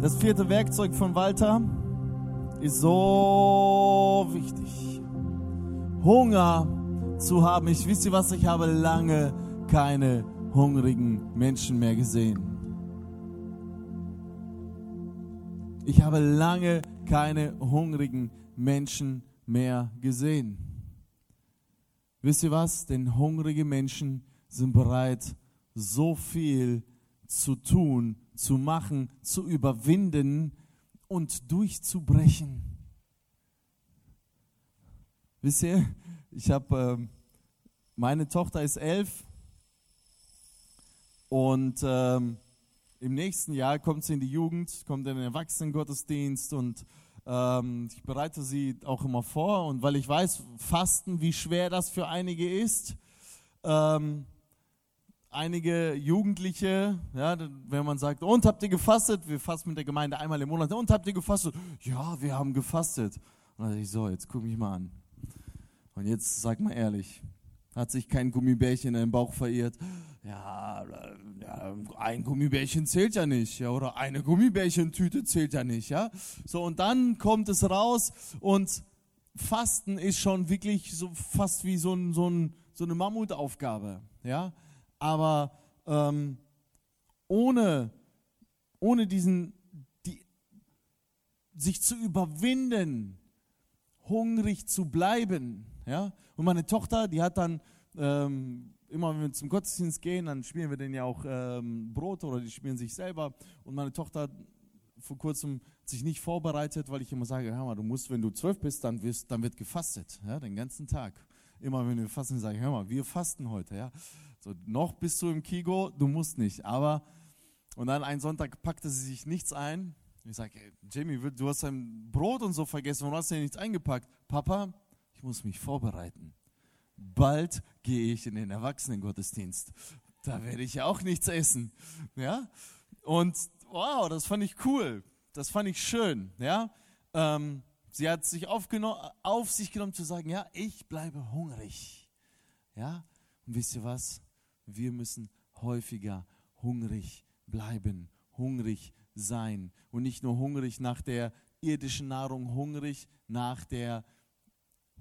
Das vierte Werkzeug von Walter ist so wichtig. Hunger zu haben. Ich wisst ihr was, ich habe lange keine hungrigen Menschen mehr gesehen. Ich habe lange keine hungrigen Menschen mehr gesehen. Wisst ihr was? Denn hungrige Menschen sind bereit, so viel zu tun, zu machen, zu überwinden und durchzubrechen. Wisst ihr, ich habe, äh, meine Tochter ist elf und ähm, im nächsten Jahr kommt sie in die Jugend, kommt in den Erwachsenengottesdienst und ähm, ich bereite sie auch immer vor. Und weil ich weiß, Fasten, wie schwer das für einige ist, ähm, einige Jugendliche, ja, wenn man sagt, und habt ihr gefastet? Wir fasten mit der Gemeinde einmal im Monat. Und habt ihr gefastet? Ja, wir haben gefastet. Und dann ich so, jetzt guck mich mal an. Und jetzt sag mal ehrlich, hat sich kein Gummibärchen in den Bauch verirrt? Ja, ja, ein Gummibärchen zählt ja nicht, ja, oder eine Gummibärchentüte zählt ja nicht, ja. So, und dann kommt es raus und Fasten ist schon wirklich so fast wie so, ein, so, ein, so eine Mammutaufgabe, ja aber ähm, ohne, ohne diesen, die, sich zu überwinden, hungrig zu bleiben. Ja? Und meine Tochter, die hat dann, ähm, immer wenn wir zum Gottesdienst gehen, dann spielen wir denen ja auch ähm, Brot oder die spielen sich selber. Und meine Tochter vor kurzem sich nicht vorbereitet, weil ich immer sage, hör mal, du musst, wenn du zwölf bist, dann, wirst, dann wird gefastet, ja, den ganzen Tag. Immer wenn wir fasten, sage ich, hör mal, wir fasten heute, ja. So, noch bist du im Kigo, du musst nicht. Aber, und dann einen Sonntag packte sie sich nichts ein. Ich sage, hey, Jamie, du hast dein Brot und so vergessen, warum hast du dir nichts eingepackt? Papa, ich muss mich vorbereiten. Bald gehe ich in den Erwachsenengottesdienst. Da werde ich ja auch nichts essen. Ja? Und wow, das fand ich cool. Das fand ich schön. Ja? Ähm, sie hat sich auf sich genommen zu sagen, ja, ich bleibe hungrig. Ja? Und wisst ihr was? wir müssen häufiger hungrig bleiben, hungrig sein und nicht nur hungrig nach der irdischen Nahrung, hungrig nach der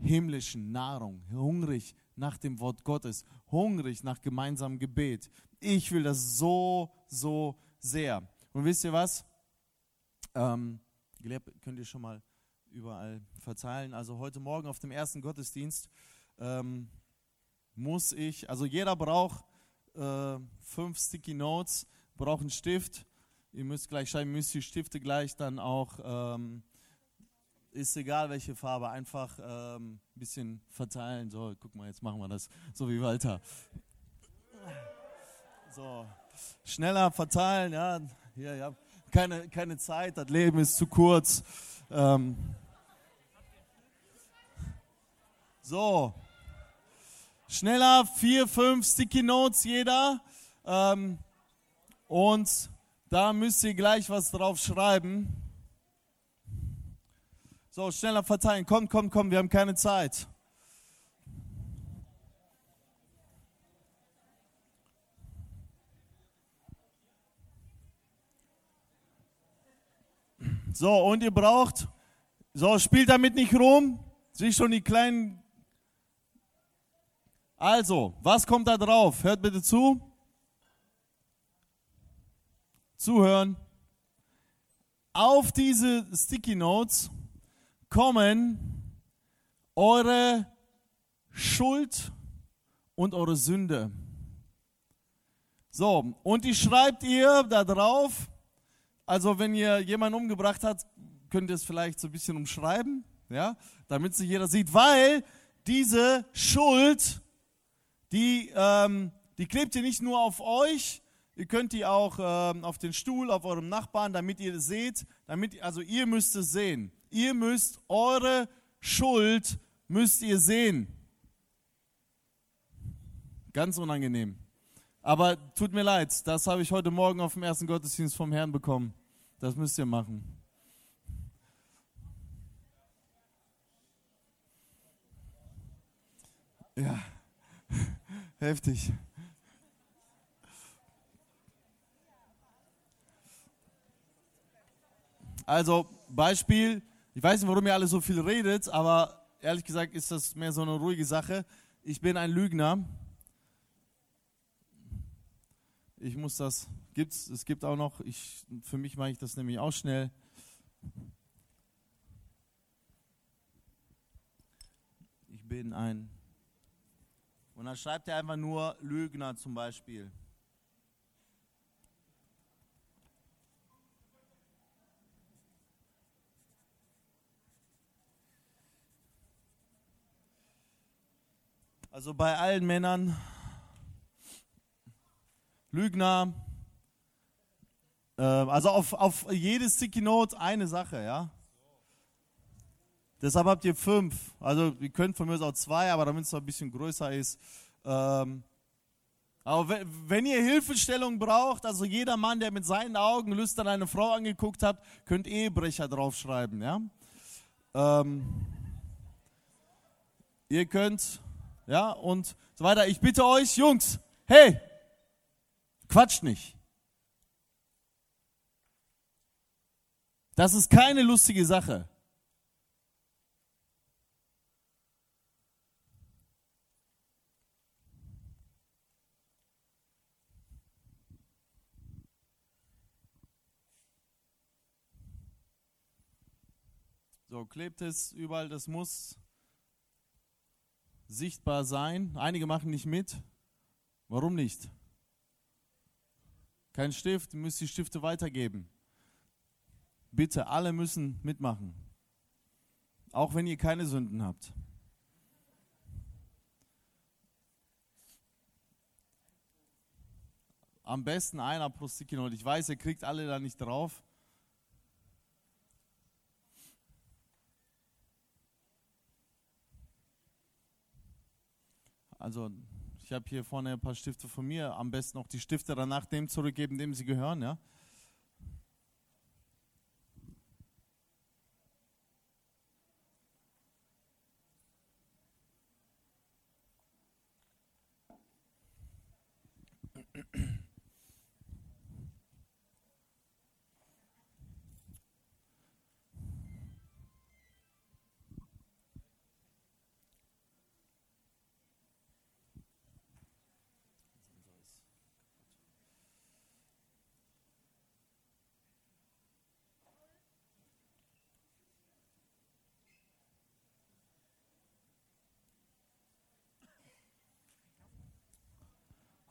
himmlischen Nahrung, hungrig nach dem Wort Gottes, hungrig nach gemeinsamem Gebet. Ich will das so, so sehr. Und wisst ihr was? Ähm, könnt ihr schon mal überall verteilen. Also heute Morgen auf dem ersten Gottesdienst ähm, muss ich, also jeder braucht äh, fünf Sticky Notes, braucht einen Stift. Ihr müsst gleich schreiben, müsst die Stifte gleich dann auch, ähm, ist egal welche Farbe, einfach ein ähm, bisschen verteilen. So, guck mal, jetzt machen wir das so wie Walter. So, schneller verteilen, ja, hier, ja. Keine, keine Zeit, das Leben ist zu kurz. Ähm, so, Schneller, vier, fünf Sticky Notes jeder. Ähm, und da müsst ihr gleich was drauf schreiben. So, schneller verteilen. Komm, komm, komm, wir haben keine Zeit. So, und ihr braucht, so, spielt damit nicht rum. Sieh schon die kleinen also, was kommt da drauf? Hört bitte zu. Zuhören. Auf diese Sticky Notes kommen eure Schuld und eure Sünde. So, und die schreibt ihr da drauf. Also, wenn ihr jemanden umgebracht habt, könnt ihr es vielleicht so ein bisschen umschreiben, ja, damit sich jeder sieht, weil diese Schuld die, ähm, die klebt ihr nicht nur auf euch, ihr könnt die auch ähm, auf den Stuhl, auf eurem Nachbarn, damit ihr seht, damit, also ihr müsst es sehen. Ihr müsst eure Schuld, müsst ihr sehen. Ganz unangenehm. Aber tut mir leid, das habe ich heute Morgen auf dem ersten Gottesdienst vom Herrn bekommen. Das müsst ihr machen. Ja. Heftig. Also Beispiel, ich weiß nicht, warum ihr alle so viel redet, aber ehrlich gesagt ist das mehr so eine ruhige Sache. Ich bin ein Lügner. Ich muss das, gibt's, es gibt auch noch, ich, für mich mache ich das nämlich auch schnell. Ich bin ein, und dann schreibt er einfach nur Lügner zum Beispiel. Also bei allen Männern, Lügner, also auf, auf jedes Sticky Note eine Sache, ja. Deshalb habt ihr fünf. Also ihr könnt von mir aus auch zwei, aber damit es noch ein bisschen größer ist. Ähm, aber wenn, wenn ihr Hilfestellung braucht, also jeder Mann, der mit seinen Augen lüstern eine Frau angeguckt hat, könnt Ehebrecher draufschreiben, ja. Ähm, ihr könnt ja, und so weiter. Ich bitte euch, Jungs, hey, quatscht nicht. Das ist keine lustige Sache. So, klebt es überall, das muss sichtbar sein. Einige machen nicht mit. Warum nicht? Kein Stift, müsst die Stifte weitergeben. Bitte, alle müssen mitmachen. Auch wenn ihr keine Sünden habt. Am besten einer pro Sticky Note. Ich weiß, ihr kriegt alle da nicht drauf. Also ich habe hier vorne ein paar Stifte von mir. Am besten auch die Stifte danach dem zurückgeben, dem sie gehören. Ja?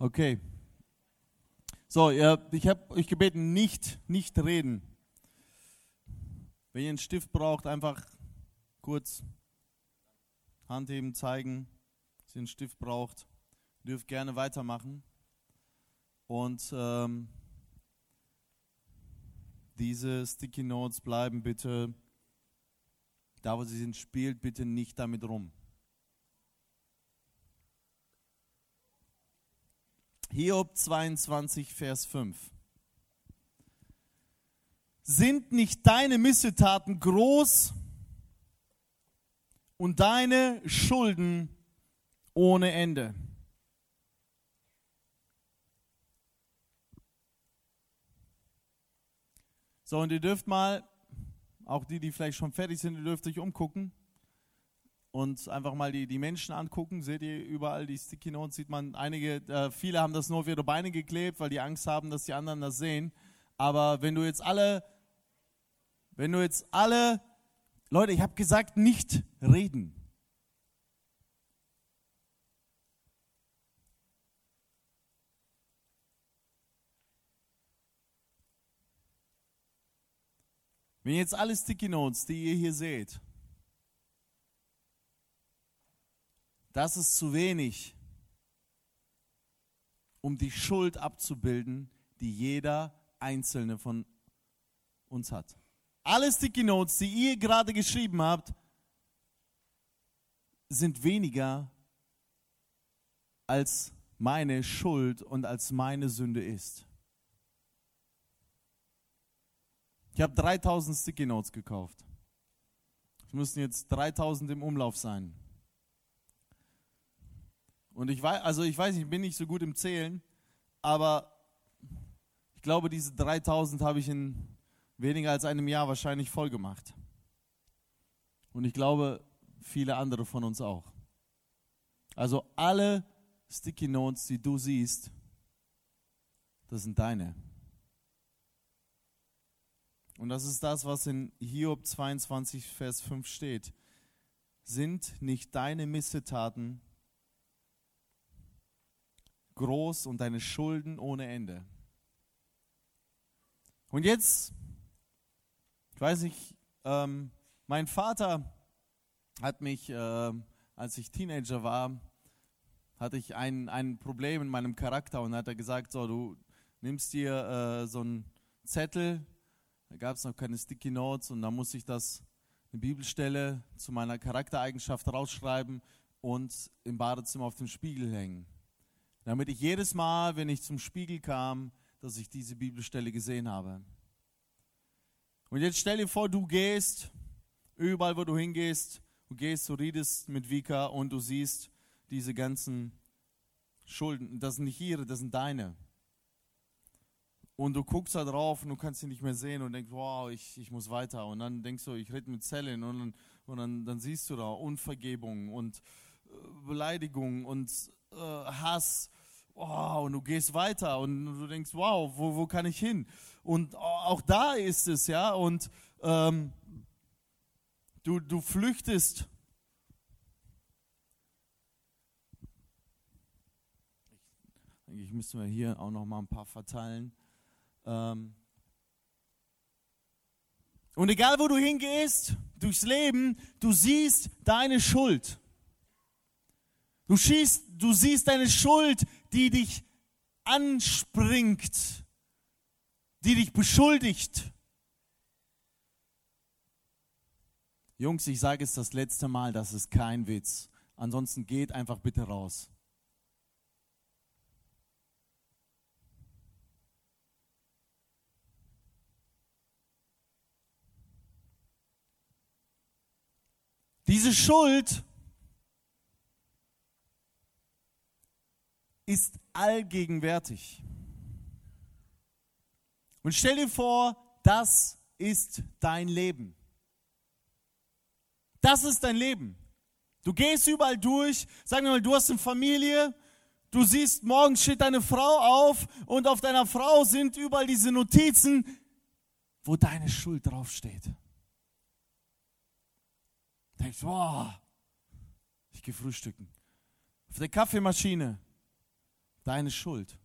Okay. So, ihr, ich habe euch gebeten, nicht, nicht reden. Wenn ihr einen Stift braucht, einfach kurz Hand heben, zeigen, dass ihr einen Stift braucht. Ihr dürft gerne weitermachen. Und ähm, diese Sticky Notes bleiben bitte da, wo sie sind, spielt bitte nicht damit rum. Hiob 22, Vers 5. Sind nicht deine Missetaten groß und deine Schulden ohne Ende? So, und ihr dürft mal, auch die, die vielleicht schon fertig sind, ihr dürft euch umgucken und einfach mal die, die Menschen angucken, seht ihr überall die Sticky Notes, sieht man einige, äh, viele haben das nur auf ihre Beine geklebt, weil die Angst haben, dass die anderen das sehen. Aber wenn du jetzt alle, wenn du jetzt alle, Leute, ich habe gesagt, nicht reden. Wenn jetzt alle Sticky Notes, die ihr hier seht, Das ist zu wenig, um die Schuld abzubilden, die jeder einzelne von uns hat. Alle Sticky Notes, die ihr gerade geschrieben habt, sind weniger als meine Schuld und als meine Sünde ist. Ich habe 3000 Sticky Notes gekauft. Es müssen jetzt 3000 im Umlauf sein. Und ich weiß, also ich weiß, ich bin nicht so gut im Zählen, aber ich glaube, diese 3000 habe ich in weniger als einem Jahr wahrscheinlich voll gemacht. Und ich glaube, viele andere von uns auch. Also alle Sticky Notes, die du siehst, das sind deine. Und das ist das, was in Hiob 22, Vers 5 steht. Sind nicht deine Missetaten groß und deine Schulden ohne Ende? Und jetzt, ich weiß nicht, ähm, mein Vater hat mich, äh, als ich Teenager war, hatte ich ein, ein Problem in meinem Charakter und hat er gesagt, so, du nimmst dir äh, so einen Zettel, da gab es noch keine Sticky Notes und da musste ich das, eine Bibelstelle zu meiner Charaktereigenschaft rausschreiben und im Badezimmer auf dem Spiegel hängen. Damit ich jedes Mal, wenn ich zum Spiegel kam, dass ich diese Bibelstelle gesehen habe. Und jetzt stell dir vor, du gehst, überall wo du hingehst, du gehst, du redest mit Vika und du siehst diese ganzen Schulden. Das sind nicht ihre, das sind deine. Und du guckst da drauf und du kannst sie nicht mehr sehen und denkst, wow, ich, ich muss weiter. Und dann denkst du, ich rede mit Zellen und, dann, und dann, dann siehst du da Unvergebung und äh, Beleidigung und äh, Hass. Oh, und du gehst weiter und du denkst, wow, wo, wo kann ich hin? Und auch da ist es, ja, und ähm, du, du flüchtest. Ich müsste mir hier auch noch mal ein paar verteilen. Ähm und egal wo du hingehst, durchs Leben, du siehst deine Schuld. Du, schießt, du siehst deine Schuld, die dich anspringt, die dich beschuldigt. Jungs, ich sage es das letzte Mal, das ist kein Witz. Ansonsten geht einfach bitte raus. Diese Schuld ist allgegenwärtig. Und stell dir vor, das ist dein Leben. Das ist dein Leben. Du gehst überall durch, sagen wir mal, du hast eine Familie, du siehst, morgens steht deine Frau auf und auf deiner Frau sind überall diese Notizen, wo deine Schuld draufsteht. Denkst, wow, ich gehe frühstücken. Auf der Kaffeemaschine, deine Schuld.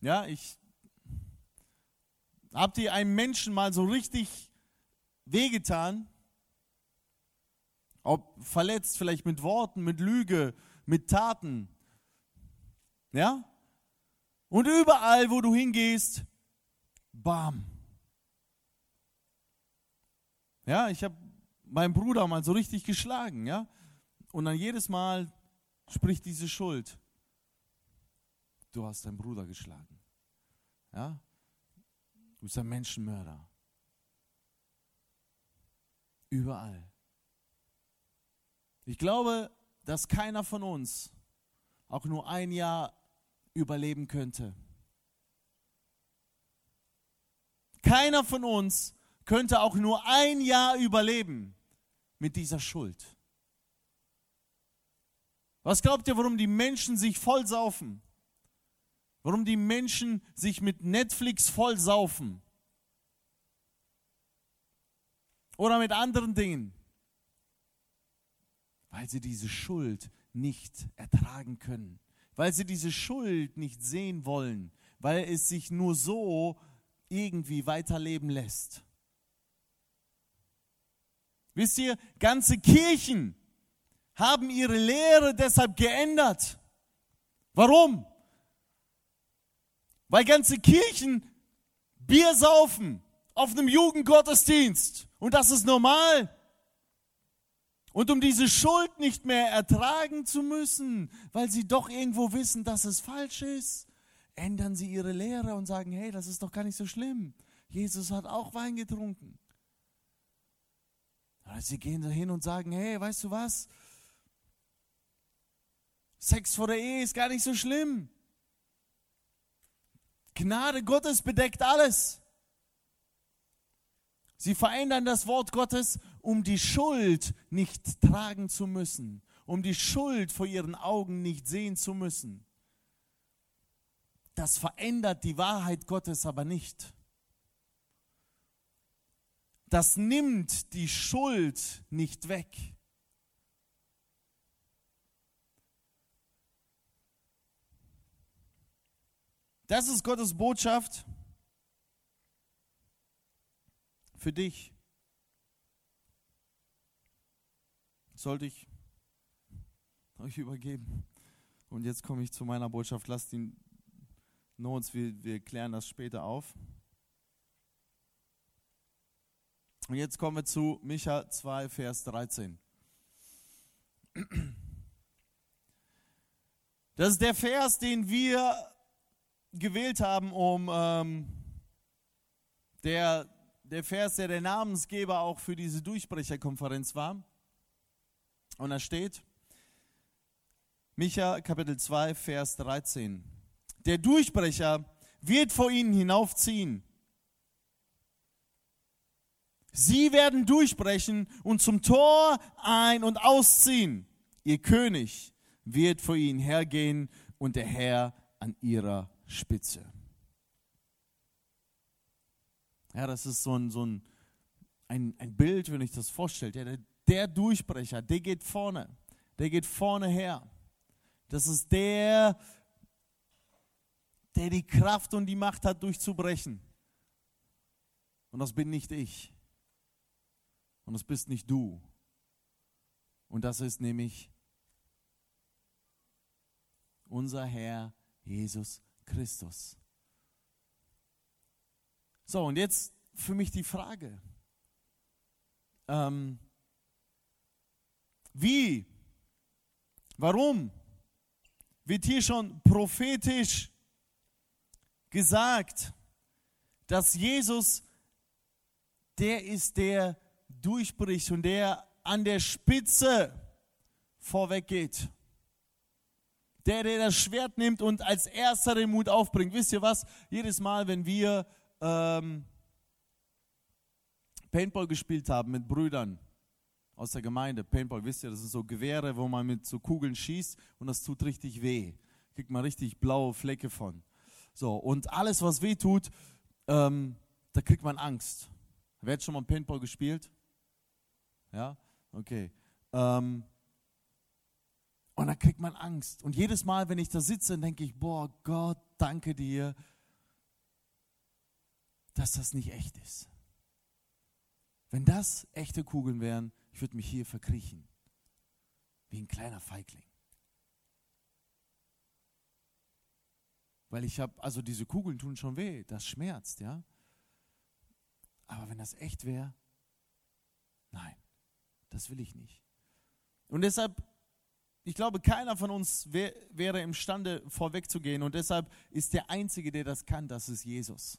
Ja, ich habt ihr einem Menschen mal so richtig wehgetan? Ob verletzt, vielleicht mit Worten, mit Lüge, mit Taten. Ja? Und überall, wo du hingehst, bam, ja, ich habe meinen Bruder mal so richtig geschlagen, ja. Und dann jedes Mal spricht diese Schuld. Du hast deinen Bruder geschlagen. Ja? Du bist ein Menschenmörder. Überall. Ich glaube, dass keiner von uns auch nur ein Jahr überleben könnte. Keiner von uns könnte auch nur ein Jahr überleben mit dieser Schuld. Was glaubt ihr, warum die Menschen sich vollsaufen? Warum die Menschen sich mit Netflix vollsaufen? Oder mit anderen Dingen? Weil sie diese Schuld nicht ertragen können. Weil sie diese Schuld nicht sehen wollen. Weil es sich nur so irgendwie weiterleben lässt. Wisst ihr, ganze Kirchen haben ihre Lehre deshalb geändert. Warum? Weil ganze Kirchen Bier saufen auf einem Jugendgottesdienst. Und das ist normal. Und um diese Schuld nicht mehr ertragen zu müssen, weil sie doch irgendwo wissen, dass es falsch ist, ändern sie ihre Lehre und sagen, hey, das ist doch gar nicht so schlimm. Jesus hat auch Wein getrunken. Sie gehen da hin und sagen, hey, weißt du was? Sex vor der Ehe ist gar nicht so schlimm. Gnade Gottes bedeckt alles. Sie verändern das Wort Gottes, um die Schuld nicht tragen zu müssen, um die Schuld vor ihren Augen nicht sehen zu müssen. Das verändert die Wahrheit Gottes aber nicht. Das nimmt die Schuld nicht weg. Das ist Gottes Botschaft für dich. Sollte ich euch übergeben. Und jetzt komme ich zu meiner Botschaft. Lasst die Notes, wir, wir klären das später auf. Und jetzt kommen wir zu Micha 2, Vers 13. Das ist der Vers, den wir gewählt haben, um ähm, der, der Vers, der der Namensgeber auch für diese Durchbrecherkonferenz war. Und da steht, Micha Kapitel 2, Vers 13. Der Durchbrecher wird vor ihnen hinaufziehen. Sie werden durchbrechen und zum Tor ein- und ausziehen. Ihr König wird vor ihnen hergehen und der Herr an ihrer Spitze. Ja, das ist so ein, so ein, ein, ein Bild, wenn ich das vorstelle. Der, der Durchbrecher, der geht vorne. Der geht vorne her. Das ist der, der die Kraft und die Macht hat, durchzubrechen. Und das bin nicht ich. Und das bist nicht du. Und das ist nämlich unser Herr Jesus Christus. So, und jetzt für mich die Frage, ähm, wie, warum wird hier schon prophetisch gesagt, dass Jesus der ist, der durchbricht und der an der Spitze vorweg geht? Der, der das Schwert nimmt und als erster den Mut aufbringt. Wisst ihr was? Jedes Mal, wenn wir ähm, Paintball gespielt haben mit Brüdern aus der Gemeinde, Paintball, wisst ihr, das sind so Gewehre, wo man mit so Kugeln schießt und das tut richtig weh. Kriegt man richtig blaue Flecke von. So, und alles, was weh tut, ähm, da kriegt man Angst. Wer hat schon mal Paintball gespielt? Ja? Okay. Ähm, und dann kriegt man Angst. Und jedes Mal, wenn ich da sitze, denke ich, boah, Gott, danke dir, dass das nicht echt ist. Wenn das echte Kugeln wären, ich würde mich hier verkriechen. Wie ein kleiner Feigling. Weil ich habe, also diese Kugeln tun schon weh, das schmerzt, ja. Aber wenn das echt wäre, nein, das will ich nicht. Und deshalb ich glaube, keiner von uns wär, wäre imstande, vorwegzugehen. Und deshalb ist der Einzige, der das kann, das ist Jesus.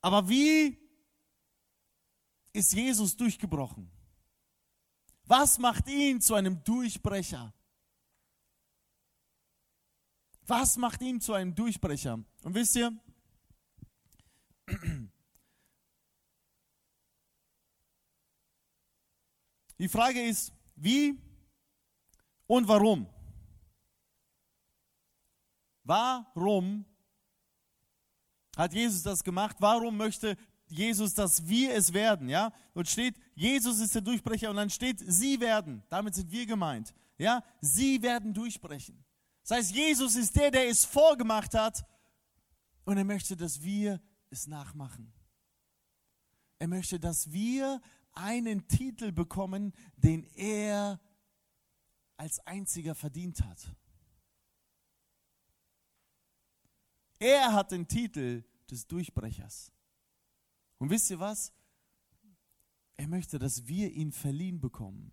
Aber wie ist Jesus durchgebrochen? Was macht ihn zu einem Durchbrecher? Was macht ihn zu einem Durchbrecher? Und wisst ihr, Die Frage ist, wie und warum? Warum hat Jesus das gemacht? Warum möchte Jesus, dass wir es werden? Ja, und steht, Jesus ist der Durchbrecher und dann steht, sie werden. Damit sind wir gemeint. Ja, sie werden durchbrechen. Das heißt, Jesus ist der, der es vorgemacht hat und er möchte, dass wir es nachmachen. Er möchte, dass wir einen Titel bekommen, den er als einziger verdient hat. Er hat den Titel des Durchbrechers. Und wisst ihr was? Er möchte, dass wir ihn verliehen bekommen.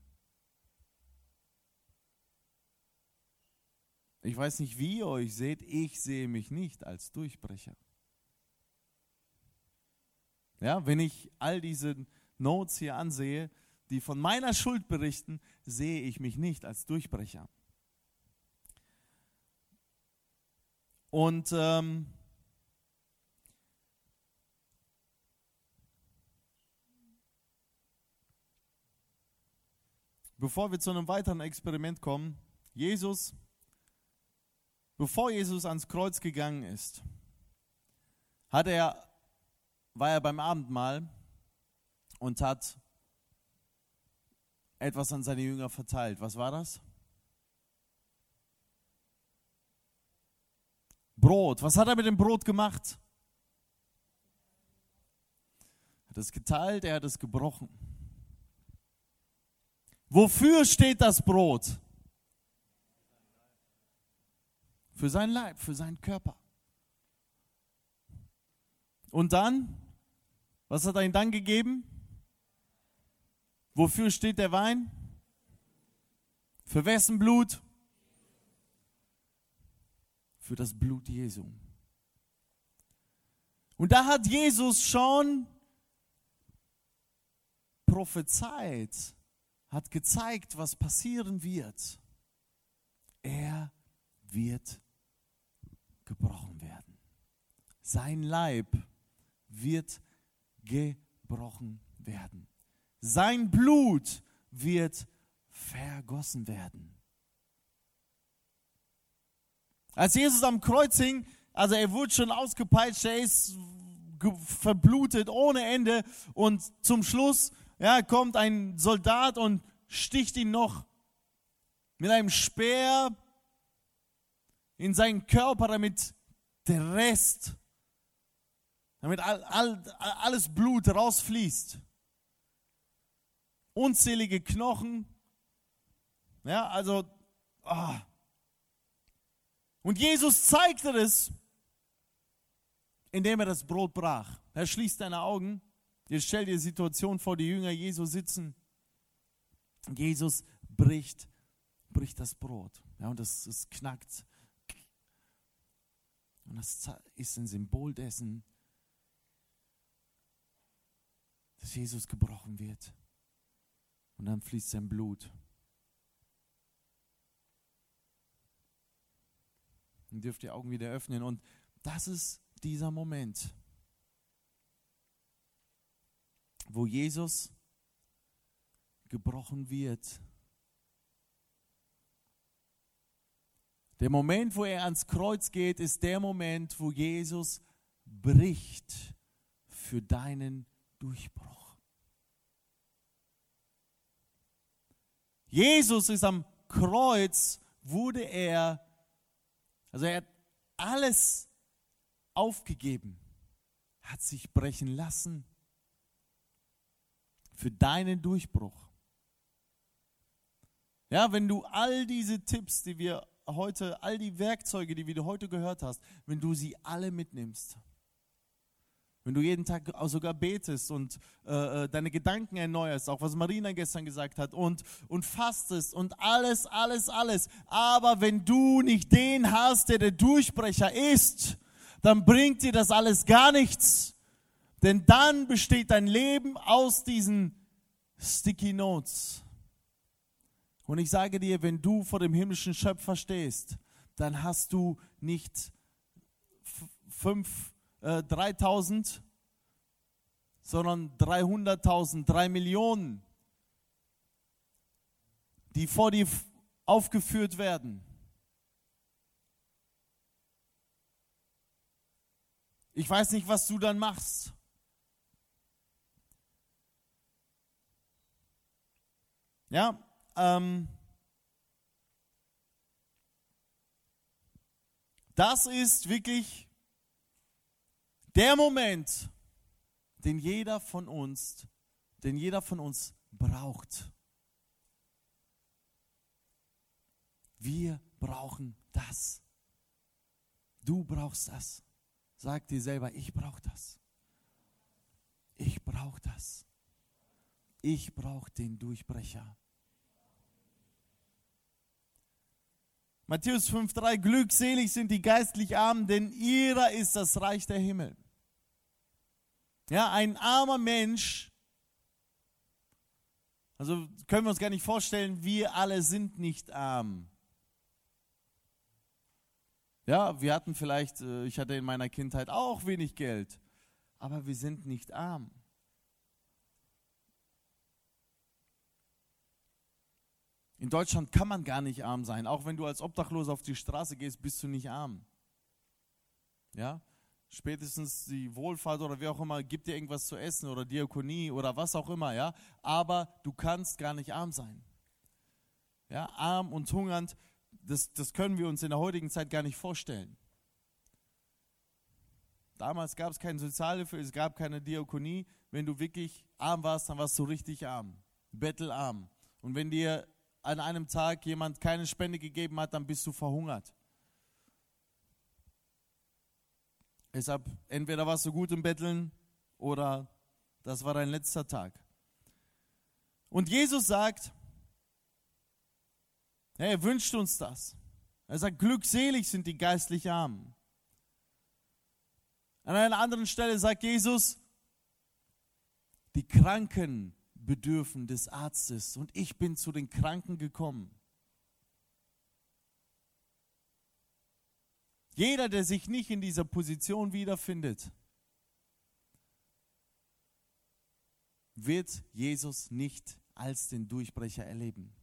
Ich weiß nicht, wie ihr euch seht, ich sehe mich nicht als Durchbrecher. Ja, wenn ich all diese Notes hier ansehe, die von meiner Schuld berichten, sehe ich mich nicht als Durchbrecher. Und ähm, bevor wir zu einem weiteren Experiment kommen, Jesus, bevor Jesus ans Kreuz gegangen ist, hat er, war er beim Abendmahl und hat etwas an seine Jünger verteilt. Was war das? Brot. Was hat er mit dem Brot gemacht? Er hat es geteilt, er hat es gebrochen. Wofür steht das Brot? Für sein Leib, für seinen Körper. Und dann, was hat er ihm dann gegeben? Wofür steht der Wein? Für wessen Blut? Für das Blut Jesu. Und da hat Jesus schon prophezeit, hat gezeigt, was passieren wird. Er wird gebrochen werden. Sein Leib wird gebrochen werden. Sein Blut wird vergossen werden. Als Jesus am Kreuz hing, also er wurde schon ausgepeitscht, er ist verblutet ohne Ende und zum Schluss ja, kommt ein Soldat und sticht ihn noch mit einem Speer in seinen Körper, damit der Rest, damit all, all, alles Blut rausfließt unzählige Knochen. Ja, also, ah. Und Jesus zeigte es, indem er das Brot brach. Er schließt deine Augen. Jetzt stell dir die Situation vor, die Jünger Jesu sitzen. Jesus bricht, bricht das Brot. Ja, und es, es knackt. Und das ist ein Symbol dessen, dass Jesus gebrochen wird. Und dann fließt sein Blut. Dann dürft ihr Augen wieder öffnen. Und das ist dieser Moment, wo Jesus gebrochen wird. Der Moment, wo er ans Kreuz geht, ist der Moment, wo Jesus bricht für deinen Durchbruch. Jesus ist am Kreuz, wurde er, also er hat alles aufgegeben, hat sich brechen lassen für deinen Durchbruch. Ja, wenn du all diese Tipps, die wir heute, all die Werkzeuge, die du heute gehört hast, wenn du sie alle mitnimmst, wenn du jeden Tag sogar betest und äh, äh, deine Gedanken erneuerst, auch was Marina gestern gesagt hat, und, und fastest und alles, alles, alles. Aber wenn du nicht den hast, der der Durchbrecher ist, dann bringt dir das alles gar nichts. Denn dann besteht dein Leben aus diesen Sticky Notes. Und ich sage dir, wenn du vor dem himmlischen Schöpfer stehst, dann hast du nicht fünf 3000, äh, sondern 300.000, 3 Millionen, die vor dir aufgeführt werden. Ich weiß nicht, was du dann machst. Ja, ähm, das ist wirklich der Moment, den jeder von uns, den jeder von uns braucht. Wir brauchen das. Du brauchst das. Sag dir selber, ich brauche das. Ich brauche das. Ich brauche den Durchbrecher. Matthäus 5,3 Glückselig sind die geistlich Armen, denn ihrer ist das Reich der Himmel. Ja, ein armer Mensch, also können wir uns gar nicht vorstellen, wir alle sind nicht arm. Ja, wir hatten vielleicht, äh, ich hatte in meiner Kindheit auch wenig Geld, aber wir sind nicht arm. In Deutschland kann man gar nicht arm sein. Auch wenn du als Obdachloser auf die Straße gehst, bist du nicht arm. Ja? Spätestens die Wohlfahrt oder wie auch immer gibt dir irgendwas zu essen oder Diakonie oder was auch immer, ja? Aber du kannst gar nicht arm sein. Ja, arm und hungernd, das, das können wir uns in der heutigen Zeit gar nicht vorstellen. Damals gab es keine Sozialhilfe, es gab keine Diakonie. Wenn du wirklich arm warst, dann warst du richtig arm, bettelarm. Und wenn dir an einem Tag jemand keine Spende gegeben hat, dann bist du verhungert. Deshalb, entweder warst du gut im Betteln oder das war dein letzter Tag. Und Jesus sagt, er wünscht uns das. Er sagt, glückselig sind die geistlich Armen. An einer anderen Stelle sagt Jesus, die Kranken bedürfen des Arztes und ich bin zu den Kranken gekommen. Jeder, der sich nicht in dieser Position wiederfindet, wird Jesus nicht als den Durchbrecher erleben.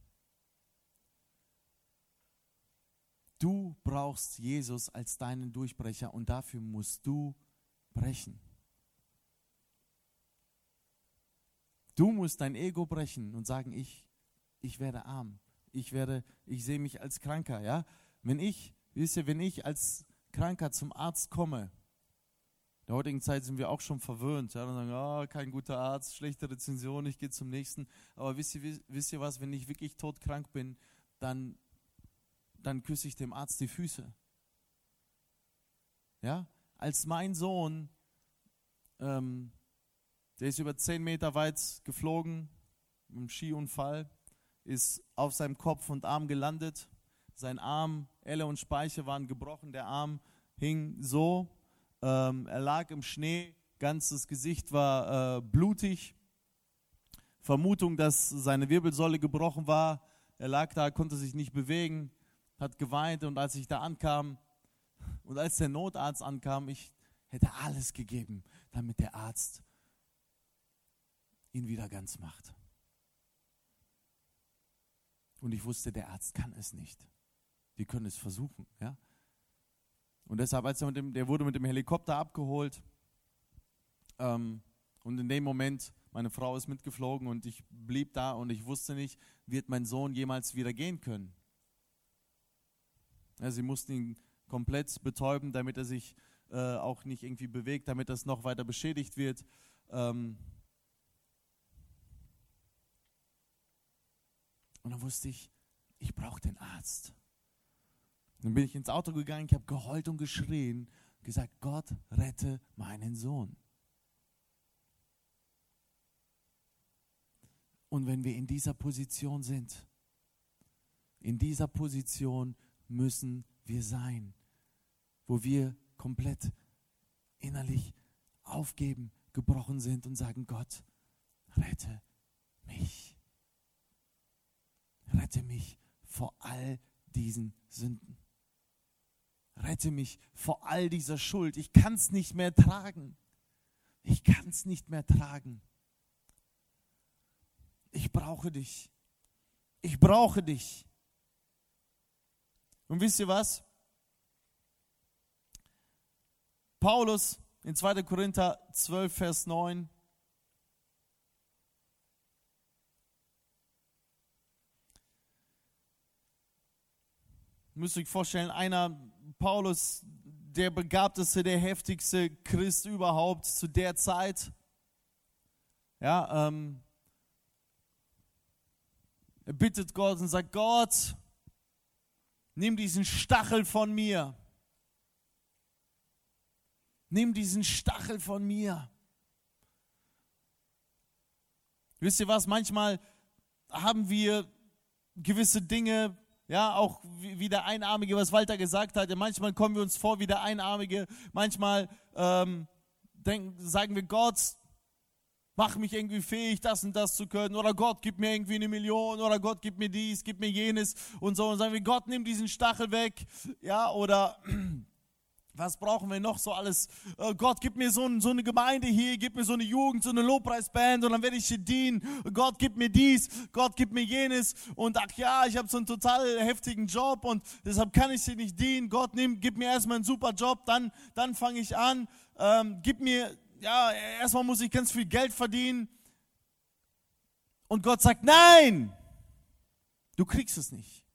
Du brauchst Jesus als deinen Durchbrecher und dafür musst du brechen. Du musst dein Ego brechen und sagen, ich, ich werde arm. Ich werde, ich sehe mich als Kranker, ja? Wenn ich, wisst ihr, wenn ich als Kranker zum Arzt komme, in der heutigen Zeit sind wir auch schon verwöhnt. Ja, dann sagen, oh, kein guter Arzt, schlechte Rezension, ich gehe zum nächsten. Aber wisst ihr, wisst ihr was, wenn ich wirklich todkrank bin, dann, dann küsse ich dem Arzt die Füße. Ja, als mein Sohn ähm, der ist über zehn Meter weit geflogen, im Skiunfall, ist auf seinem Kopf und Arm gelandet. Sein Arm, Elle und Speiche waren gebrochen. Der Arm hing so. Ähm, er lag im Schnee, ganzes Gesicht war äh, blutig. Vermutung, dass seine Wirbelsäule gebrochen war. Er lag da, konnte sich nicht bewegen, hat geweint und als ich da ankam und als der Notarzt ankam, ich hätte alles gegeben, damit der Arzt ihn wieder ganz macht. Und ich wusste, der Arzt kann es nicht. Die können es versuchen. Ja? Und deshalb, als er mit dem, der wurde mit dem Helikopter abgeholt. Ähm, und in dem Moment, meine Frau ist mitgeflogen und ich blieb da und ich wusste nicht, wird mein Sohn jemals wieder gehen können. Ja, sie mussten ihn komplett betäuben, damit er sich äh, auch nicht irgendwie bewegt, damit das noch weiter beschädigt wird. Ähm, Und dann wusste ich, ich brauche den Arzt. Dann bin ich ins Auto gegangen, ich habe geheult und geschrien, gesagt, Gott, rette meinen Sohn. Und wenn wir in dieser Position sind, in dieser Position müssen wir sein, wo wir komplett innerlich aufgeben, gebrochen sind und sagen, Gott, rette mich. Rette mich vor all diesen Sünden. Rette mich vor all dieser Schuld. Ich kann es nicht mehr tragen. Ich kann es nicht mehr tragen. Ich brauche dich. Ich brauche dich. Und wisst ihr was? Paulus in 2. Korinther 12, Vers 9 müsst ihr euch vorstellen, einer, Paulus, der begabteste, der heftigste Christ überhaupt zu der Zeit. Ja, ähm, er bittet Gott und sagt, Gott, nimm diesen Stachel von mir. Nimm diesen Stachel von mir. Wisst ihr was, manchmal haben wir gewisse Dinge, ja, auch wie der Einarmige, was Walter gesagt hat. Manchmal kommen wir uns vor wie der Einarmige. Manchmal ähm, denken, sagen wir, Gott, mach mich irgendwie fähig, das und das zu können. Oder Gott, gib mir irgendwie eine Million. Oder Gott, gib mir dies, gib mir jenes. Und so. Und sagen wir, Gott, nimm diesen Stachel weg. Ja, oder Was brauchen wir noch so alles? Oh Gott, gib mir so, so, eine Gemeinde hier, gib mir so eine Jugend, so eine Lobpreisband und dann werde ich hier dienen. Gott, gib mir dies, Gott, gib mir jenes. Und ach ja, ich habe so einen total heftigen Job und deshalb kann ich dir nicht dienen. Gott, nimm, gib mir erstmal einen super Job, dann, dann fange ich an. Ähm, gib mir, ja, erstmal muss ich ganz viel Geld verdienen. Und Gott sagt, nein, du kriegst es nicht.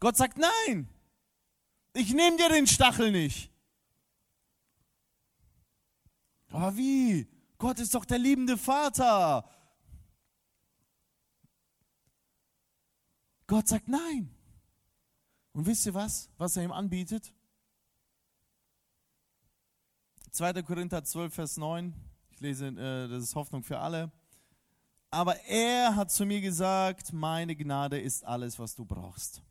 Gott sagt, nein. Ich nehme dir den Stachel nicht. Aber wie? Gott ist doch der liebende Vater. Gott sagt nein. Und wisst ihr was, was er ihm anbietet? 2. Korinther 12, Vers 9. Ich lese, äh, das ist Hoffnung für alle. Aber er hat zu mir gesagt, meine Gnade ist alles, was du brauchst.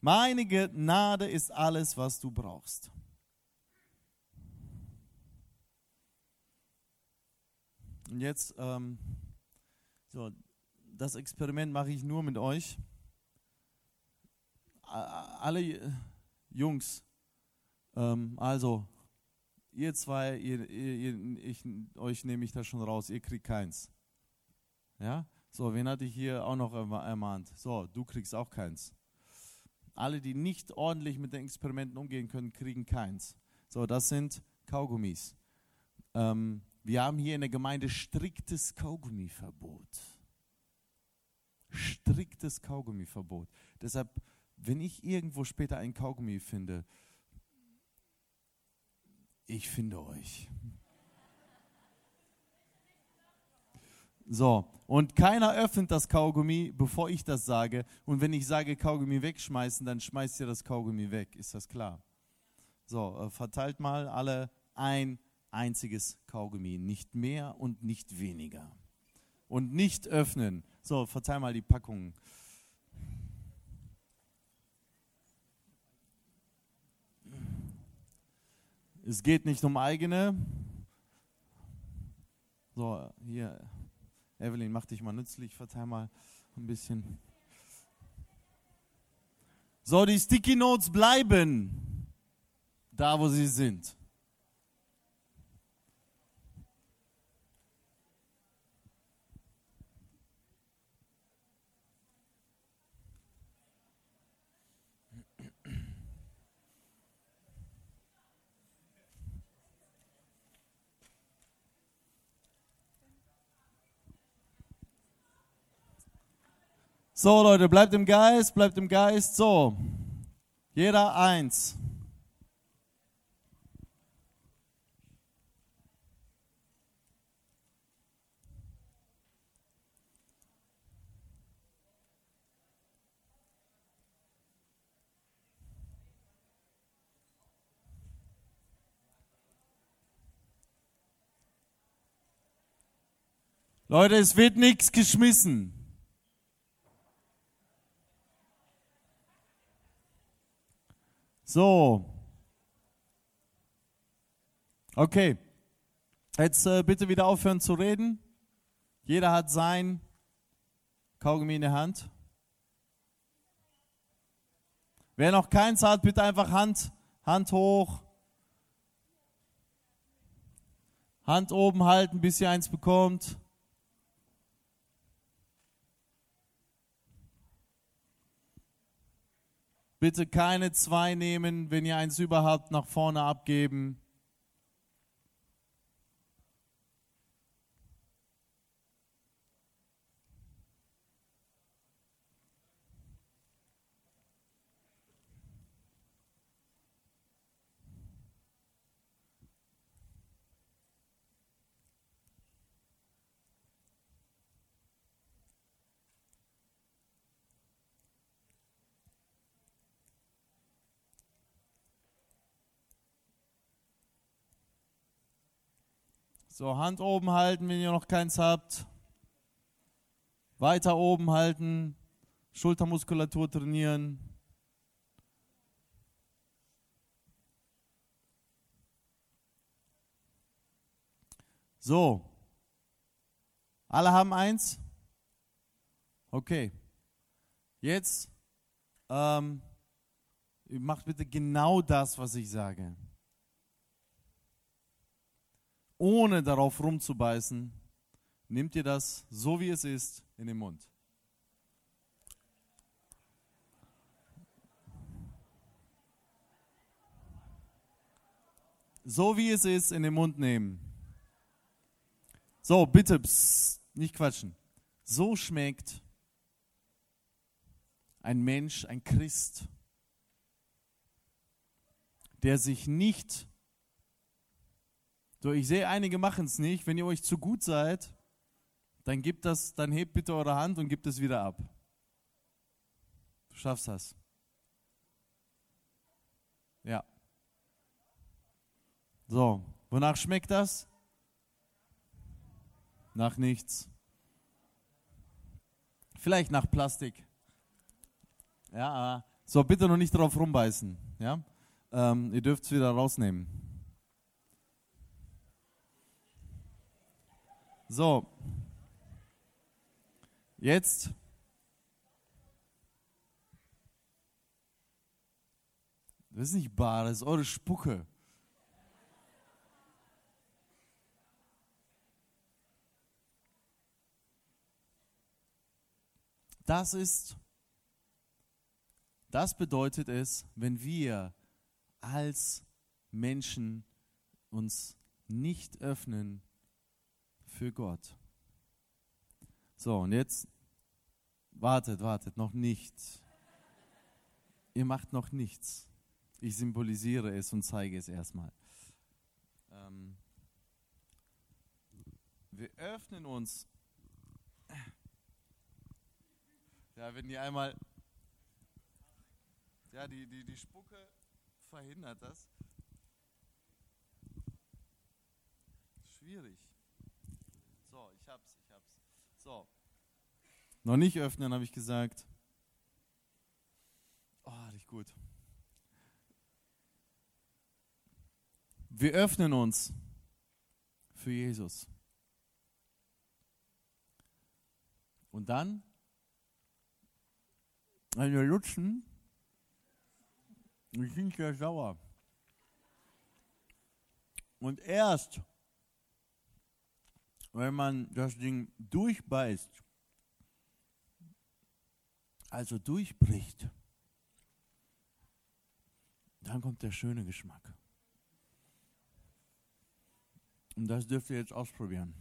Meine Gnade ist alles, was du brauchst. Und jetzt, ähm, so, das Experiment mache ich nur mit euch. Alle Jungs, ähm, also, ihr zwei, ihr, ihr, ich, euch nehme ich da schon raus, ihr kriegt keins. Ja? So, wen hatte ich hier auch noch ermahnt? So, du kriegst auch keins. Alle, die nicht ordentlich mit den Experimenten umgehen können, kriegen keins. So, das sind Kaugummis. Ähm, wir haben hier in der Gemeinde striktes Kaugummiverbot. Striktes Kaugummiverbot. Deshalb, wenn ich irgendwo später ein Kaugummi finde, ich finde euch. So, und keiner öffnet das Kaugummi, bevor ich das sage. Und wenn ich sage Kaugummi wegschmeißen, dann schmeißt ihr das Kaugummi weg. Ist das klar? So, äh, verteilt mal alle ein einziges Kaugummi. Nicht mehr und nicht weniger. Und nicht öffnen. So, verteil mal die Packungen. Es geht nicht um eigene. So, hier Evelyn, mach dich mal nützlich, verteil mal ein bisschen. So, die Sticky Notes bleiben da, wo sie sind. So, Leute, bleibt im Geist, bleibt im Geist. So, jeder eins. Leute, es wird nichts geschmissen. So. Okay. Jetzt äh, bitte wieder aufhören zu reden. Jeder hat sein Kaugummi in der Hand. Wer noch keins hat, bitte einfach Hand, Hand hoch. Hand oben halten, bis ihr eins bekommt. Bitte keine zwei nehmen, wenn ihr eins überhaupt nach vorne abgeben. So, Hand oben halten, wenn ihr noch keins habt. Weiter oben halten, Schultermuskulatur trainieren. So, alle haben eins? Okay. Jetzt ähm, macht bitte genau das, was ich sage. Ohne darauf rumzubeißen, nehmt ihr das so wie es ist in den Mund. So wie es ist in den Mund nehmen. So, bitte, pss, nicht quatschen. So schmeckt ein Mensch, ein Christ, der sich nicht, so ich sehe, einige machen es nicht, wenn ihr euch zu gut seid, dann gebt das, dann hebt bitte eure Hand und gebt es wieder ab. Du schaffst das. Ja. So, wonach schmeckt das? Nach nichts. Vielleicht nach Plastik. Ja, so bitte noch nicht drauf rumbeißen. Ja, ähm, ihr dürft es wieder rausnehmen. So, jetzt das ist nicht bar, das ist eure Spucke. Das ist das bedeutet es, wenn wir als Menschen uns nicht öffnen für Gott. So, und jetzt wartet, wartet, noch nichts. Ihr macht noch nichts. Ich symbolisiere es und zeige es erstmal. Ähm, wir öffnen uns. Ja, wenn ihr einmal ja, die, die, die Spucke verhindert das. Schwierig. So, ich hab's, ich hab's. So. Noch nicht öffnen, habe ich gesagt. Oh, nicht gut. Wir öffnen uns für Jesus. Und dann, wenn wir lutschen, die sind sehr sauer. Und erst, wenn man das Ding durchbeißt, also durchbricht, dann kommt der schöne Geschmack. Und das dürft ihr jetzt ausprobieren.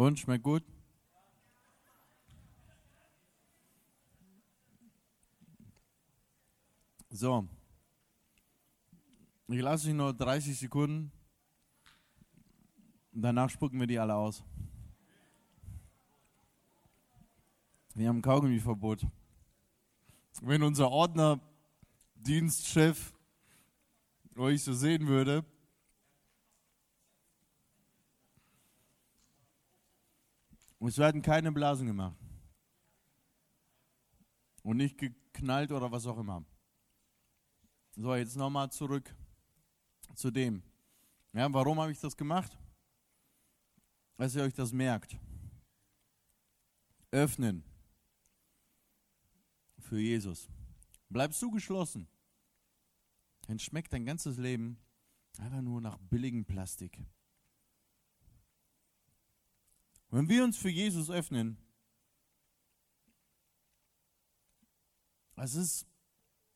Und schmeckt gut? So. Ich lasse dich nur 30 Sekunden. Danach spucken wir die alle aus. Wir haben Kaugummiverbot. Wenn unser Ordner, Dienstchef euch so sehen würde, Und es werden keine Blasen gemacht. Und nicht geknallt oder was auch immer. So, jetzt nochmal zurück zu dem. Ja, warum habe ich das gemacht? Dass ihr euch das merkt. Öffnen für Jesus. Bleibst du geschlossen. Dann schmeckt dein ganzes Leben einfach nur nach billigem Plastik. Wenn wir uns für Jesus öffnen, es ist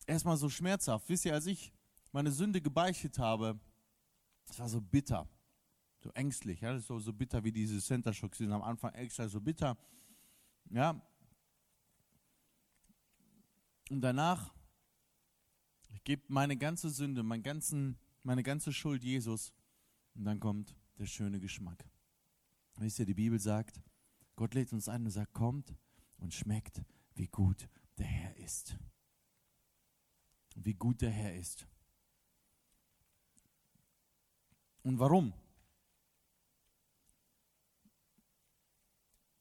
erstmal so schmerzhaft. Wisst ihr, als ich meine Sünde gebeichtet habe, es war so bitter. so ängstlich, ja, so, so bitter wie diese Center Shocks, die sind am Anfang extra so bitter. Ja. Und danach, ich gebe meine ganze Sünde, mein ganzen, meine ganze Schuld Jesus und dann kommt der schöne Geschmack. Wisst ihr, die Bibel sagt, Gott lädt uns ein und sagt, kommt und schmeckt, wie gut der Herr ist. Wie gut der Herr ist. Und warum?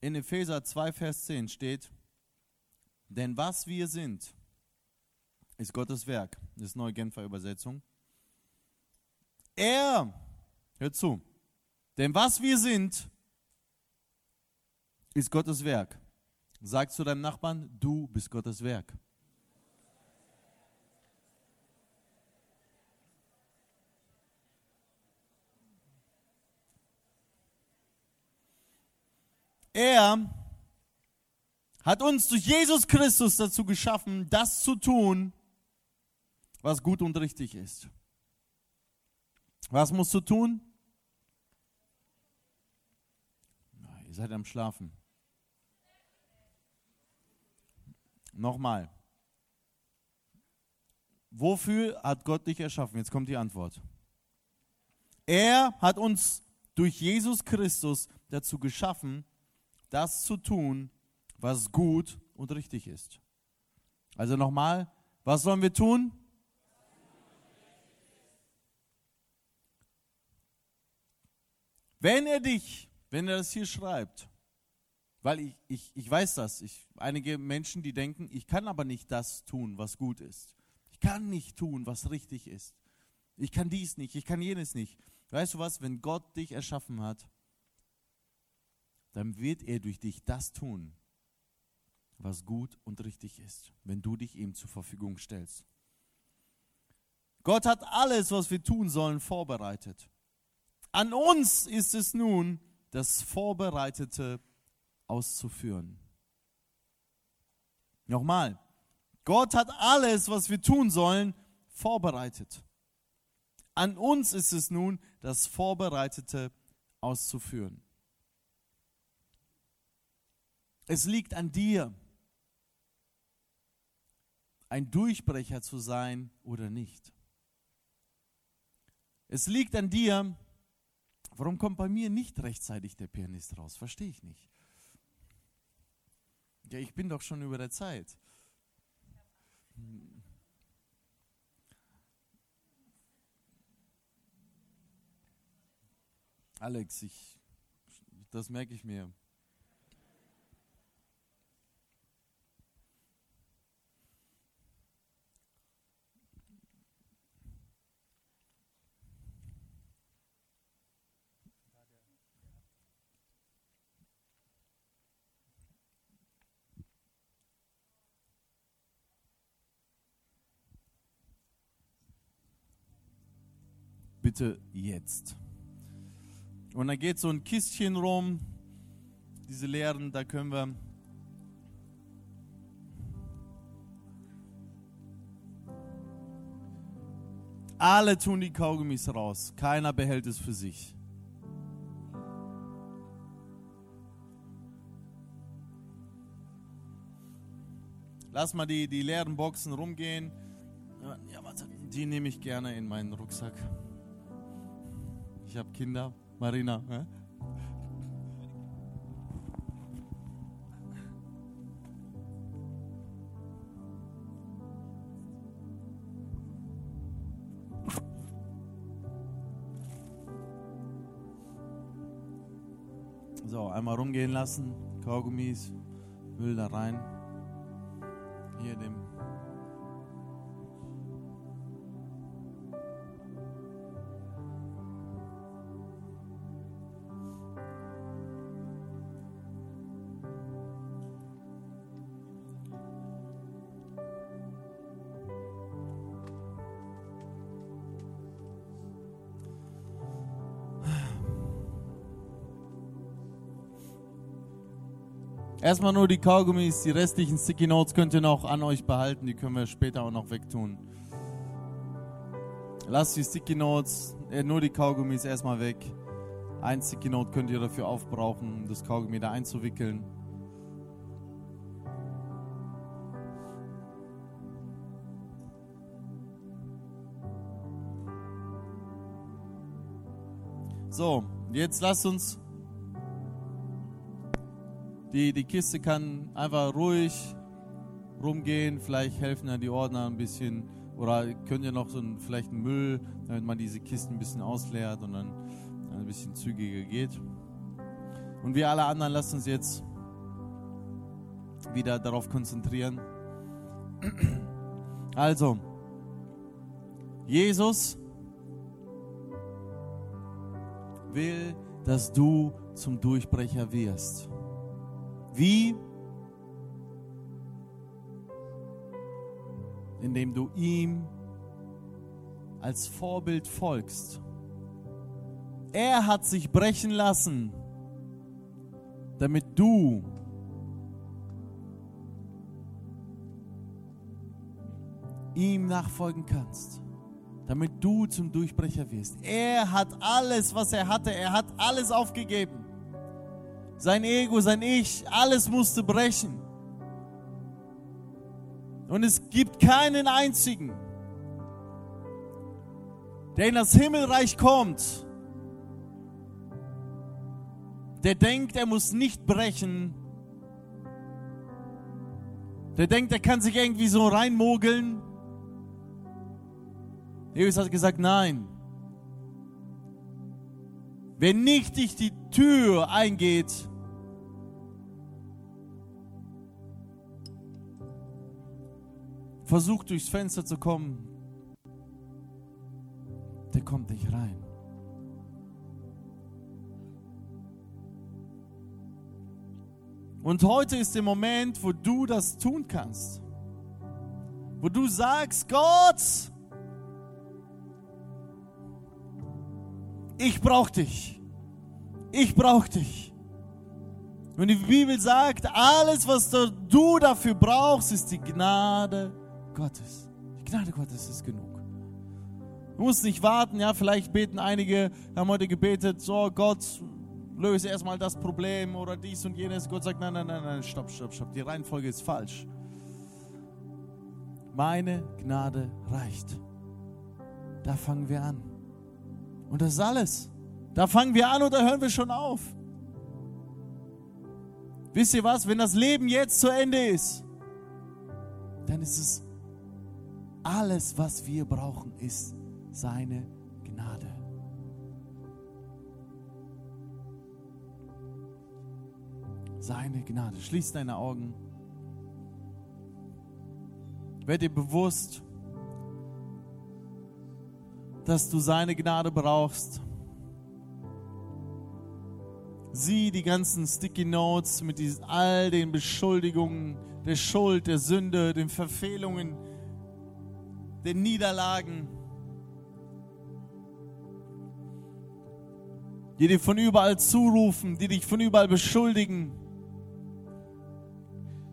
In Epheser 2, Vers 10 steht, denn was wir sind, ist Gottes Werk. Das ist neue Genfer Übersetzung. Er, hört zu, denn was wir sind, ist Gottes Werk. Sag zu deinem Nachbarn, du bist Gottes Werk. Er hat uns durch Jesus Christus dazu geschaffen, das zu tun, was gut und richtig ist. Was musst du tun? Ihr seid am Schlafen. Nochmal. Wofür hat Gott dich erschaffen? Jetzt kommt die Antwort. Er hat uns durch Jesus Christus dazu geschaffen, das zu tun, was gut und richtig ist. Also nochmal, was sollen wir tun? Wenn er dich, wenn er das hier schreibt, weil ich, ich, ich weiß das, ich, einige Menschen, die denken, ich kann aber nicht das tun, was gut ist. Ich kann nicht tun, was richtig ist. Ich kann dies nicht, ich kann jenes nicht. Weißt du was, wenn Gott dich erschaffen hat, dann wird er durch dich das tun, was gut und richtig ist, wenn du dich ihm zur Verfügung stellst. Gott hat alles, was wir tun sollen, vorbereitet. An uns ist es nun, das Vorbereitete auszuführen. Nochmal, Gott hat alles, was wir tun sollen, vorbereitet. An uns ist es nun, das Vorbereitete auszuführen. Es liegt an dir, ein Durchbrecher zu sein oder nicht. Es liegt an dir, warum kommt bei mir nicht rechtzeitig der Pianist raus? Verstehe ich nicht. Ja, ich bin doch schon über der Zeit. Alex, ich, das merke ich mir. Bitte jetzt. Und da geht so ein Kistchen rum, diese leeren, da können wir Alle tun die Kaugummis raus. Keiner behält es für sich. Lass mal die, die leeren Boxen rumgehen. Ja, warte, die nehme ich gerne in meinen Rucksack. Ich habe Kinder. Marina. Hä? So, einmal rumgehen lassen. Kaugummis, Müll da rein. Hier dem Erstmal nur die Kaugummis, die restlichen Sticky Notes könnt ihr noch an euch behalten, die können wir später auch noch wegtun. Lasst die Sticky Notes, äh, nur die Kaugummis erstmal weg. Ein Sticky Note könnt ihr dafür aufbrauchen, um das Kaugummi da einzuwickeln. So, jetzt lasst uns. Die, die Kiste kann einfach ruhig rumgehen. Vielleicht helfen dann die Ordner ein bisschen. Oder könnt ihr noch so einen, vielleicht einen Müll, damit man diese Kisten ein bisschen ausleert und dann ein bisschen zügiger geht. Und wir alle anderen lassen uns jetzt wieder darauf konzentrieren. Also, Jesus will, dass du zum Durchbrecher wirst. Wie? Indem du ihm als Vorbild folgst. Er hat sich brechen lassen, damit du ihm nachfolgen kannst damit du zum Durchbrecher wirst. Er hat alles, was er hatte, er hat alles aufgegeben. Sein Ego, sein Ich, alles musste brechen. Und es gibt keinen einzigen, der in das Himmelreich kommt, der denkt, er muss nicht brechen, der denkt, er kann sich irgendwie so reinmogeln Jesus hat gesagt, nein. Wer nicht durch die Tür eingeht, versucht durchs Fenster zu kommen, der kommt nicht rein. Und heute ist der Moment, wo du das tun kannst. Wo du sagst, Gott, ich brauche dich. Ich brauche dich. Und die Bibel sagt, alles, was du dafür brauchst, ist die Gnade Gottes. Die Gnade Gottes ist genug. Du musst nicht warten, ja, vielleicht beten einige, haben heute gebetet, so Gott, löse erstmal das Problem oder dies und jenes. Gott sagt, nein, nein, nein, nein, stopp, stopp, stopp, die Reihenfolge ist falsch. Meine Gnade reicht. Da fangen wir an. Und das ist alles. Da fangen wir an und da hören wir schon auf. Wisst ihr was? Wenn das Leben jetzt zu Ende ist, dann ist es alles, was wir brauchen, ist seine Gnade. Seine Gnade. Schließ deine Augen. Werd dir bewusst, dass du seine Gnade brauchst. Sieh die ganzen Sticky Notes mit diesen, all den Beschuldigungen der Schuld, der Sünde, den Verfehlungen, den Niederlagen, die dir von überall zurufen, die dich von überall beschuldigen,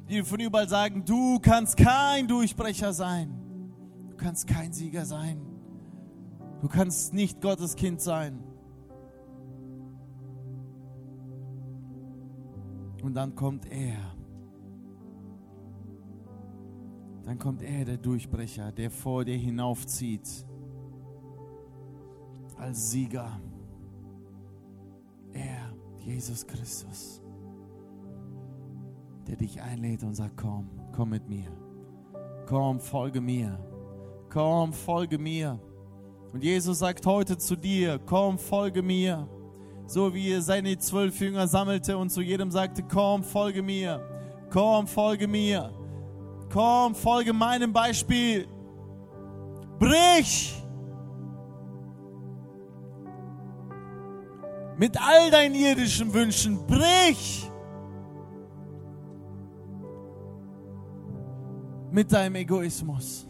die dir von überall sagen, du kannst kein Durchbrecher sein, du kannst kein Sieger sein. Du kannst nicht Gottes Kind sein. Und dann kommt er. Dann kommt er, der Durchbrecher, der vor dir hinaufzieht. Als Sieger. Er, Jesus Christus, der dich einlädt und sagt, komm, komm mit mir. Komm, folge mir. Komm, folge mir. Und Jesus sagt heute zu dir, komm, folge mir. So wie er seine zwölf Jünger sammelte und zu jedem sagte, komm, folge mir. Komm, folge mir. Komm, folge meinem Beispiel. Brich! Mit all deinen irdischen Wünschen, brich! Mit deinem Egoismus.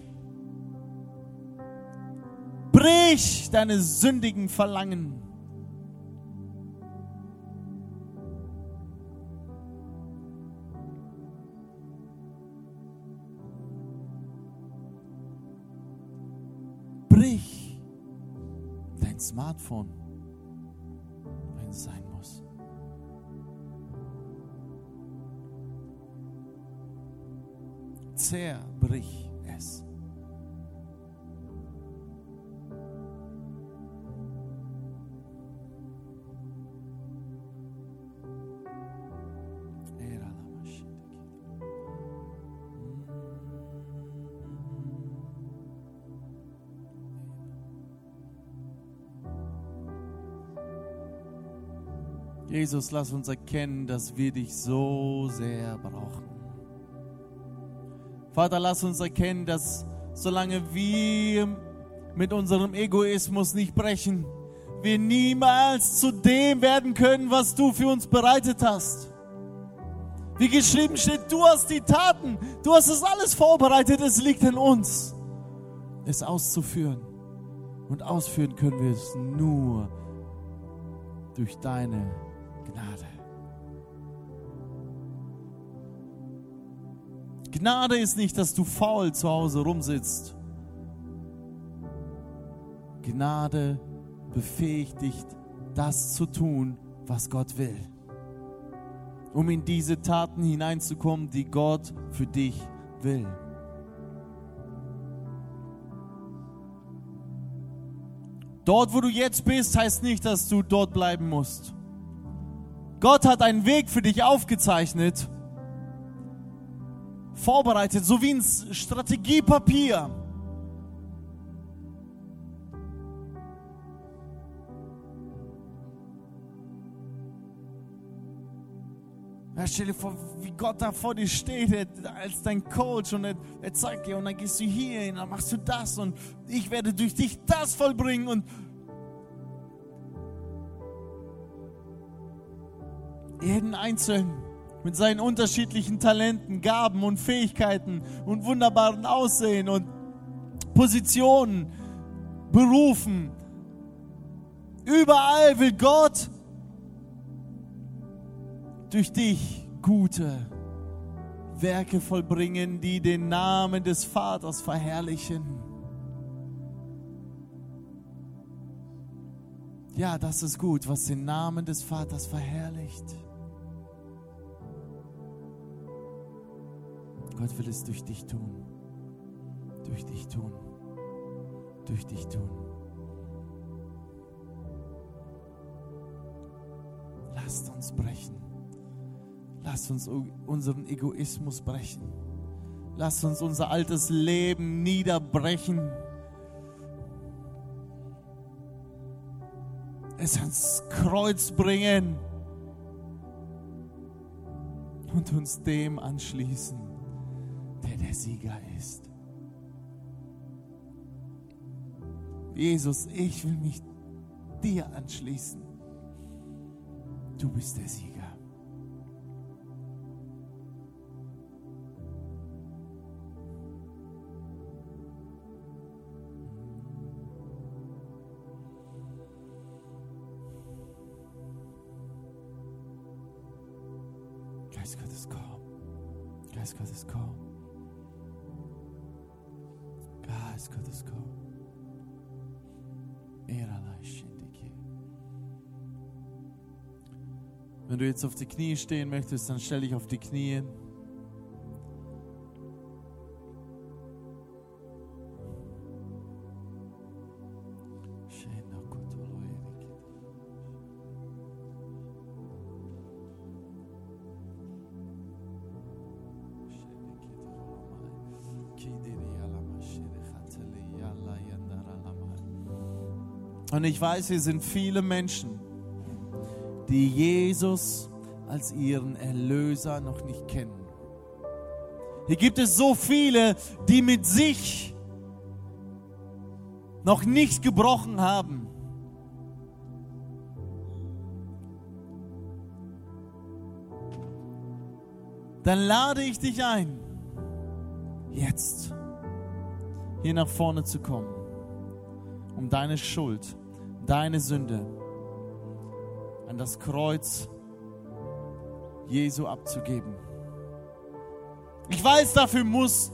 Brich deine sündigen Verlangen. Brich dein Smartphone, wenn es sein muss. Zerbrich Jesus, lass uns erkennen, dass wir dich so sehr brauchen. Vater, lass uns erkennen, dass solange wir mit unserem Egoismus nicht brechen, wir niemals zu dem werden können, was du für uns bereitet hast. Wie geschrieben steht, du hast die Taten, du hast es alles vorbereitet, es liegt in uns, es auszuführen. Und ausführen können wir es nur durch deine Gnade. Gnade ist nicht, dass du faul zu Hause rumsitzt. Gnade befähigt dich, das zu tun, was Gott will. Um in diese Taten hineinzukommen, die Gott für dich will. Dort, wo du jetzt bist, heißt nicht, dass du dort bleiben musst. Gott hat einen Weg für dich aufgezeichnet, vorbereitet, so wie ein Strategiepapier. Ja, stell dir vor, wie Gott da vor dir steht als dein Coach und er, zeigt dir und dann gehst du hier hin, dann machst du das und ich werde durch dich das vollbringen und jeden Einzelnen mit seinen unterschiedlichen Talenten, Gaben und Fähigkeiten und wunderbaren Aussehen und Positionen, Berufen. Überall will Gott durch dich gute Werke vollbringen, die den Namen des Vaters verherrlichen. Ja, das ist gut, was den Namen des Vaters verherrlicht. Gott will es durch dich tun. Durch dich tun. Durch dich tun. Lasst uns brechen. Lasst uns unseren Egoismus brechen. Lasst uns unser altes Leben niederbrechen. Es ans Kreuz bringen und uns dem anschließen der Sieger ist. Jesus, ich will mich dir anschließen. Du bist der Sieger. Jetzt auf die Knie stehen möchtest, dann stell dich auf die Knie. Und ich weiß, hier sind viele Menschen, die Jesus als ihren Erlöser noch nicht kennen. Hier gibt es so viele, die mit sich noch nicht gebrochen haben. Dann lade ich dich ein, jetzt hier nach vorne zu kommen, um deine Schuld deine Sünde an das Kreuz Jesu abzugeben. Ich weiß, dafür muss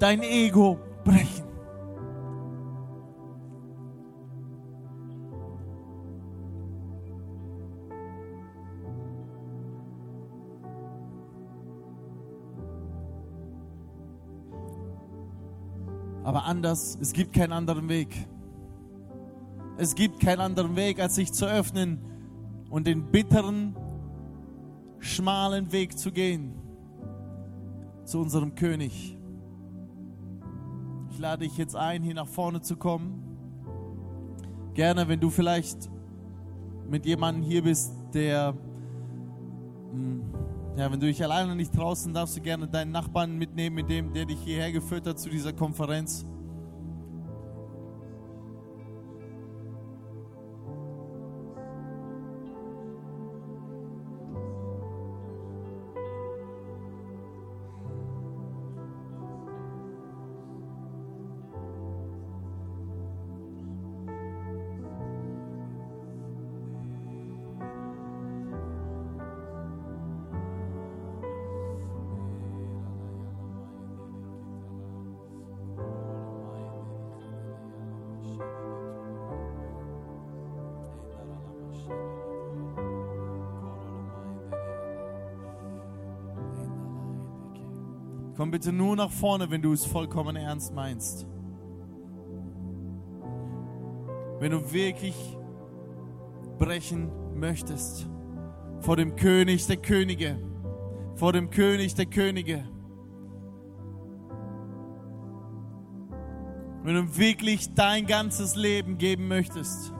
dein Ego brechen. Aber anders, es gibt keinen anderen Weg. Es gibt keinen anderen Weg, als sich zu öffnen und den bitteren, schmalen Weg zu gehen zu unserem König. Ich lade dich jetzt ein, hier nach vorne zu kommen. Gerne, wenn du vielleicht mit jemandem hier bist, der, hm, ja, wenn du dich alleine nicht draußen darfst du gerne deinen Nachbarn mitnehmen, mit dem, der dich hierher geführt hat zu dieser Konferenz. Bitte nur nach vorne, wenn du es vollkommen ernst meinst. Wenn du wirklich brechen möchtest vor dem König der Könige, vor dem König der Könige. Wenn du wirklich dein ganzes Leben geben möchtest.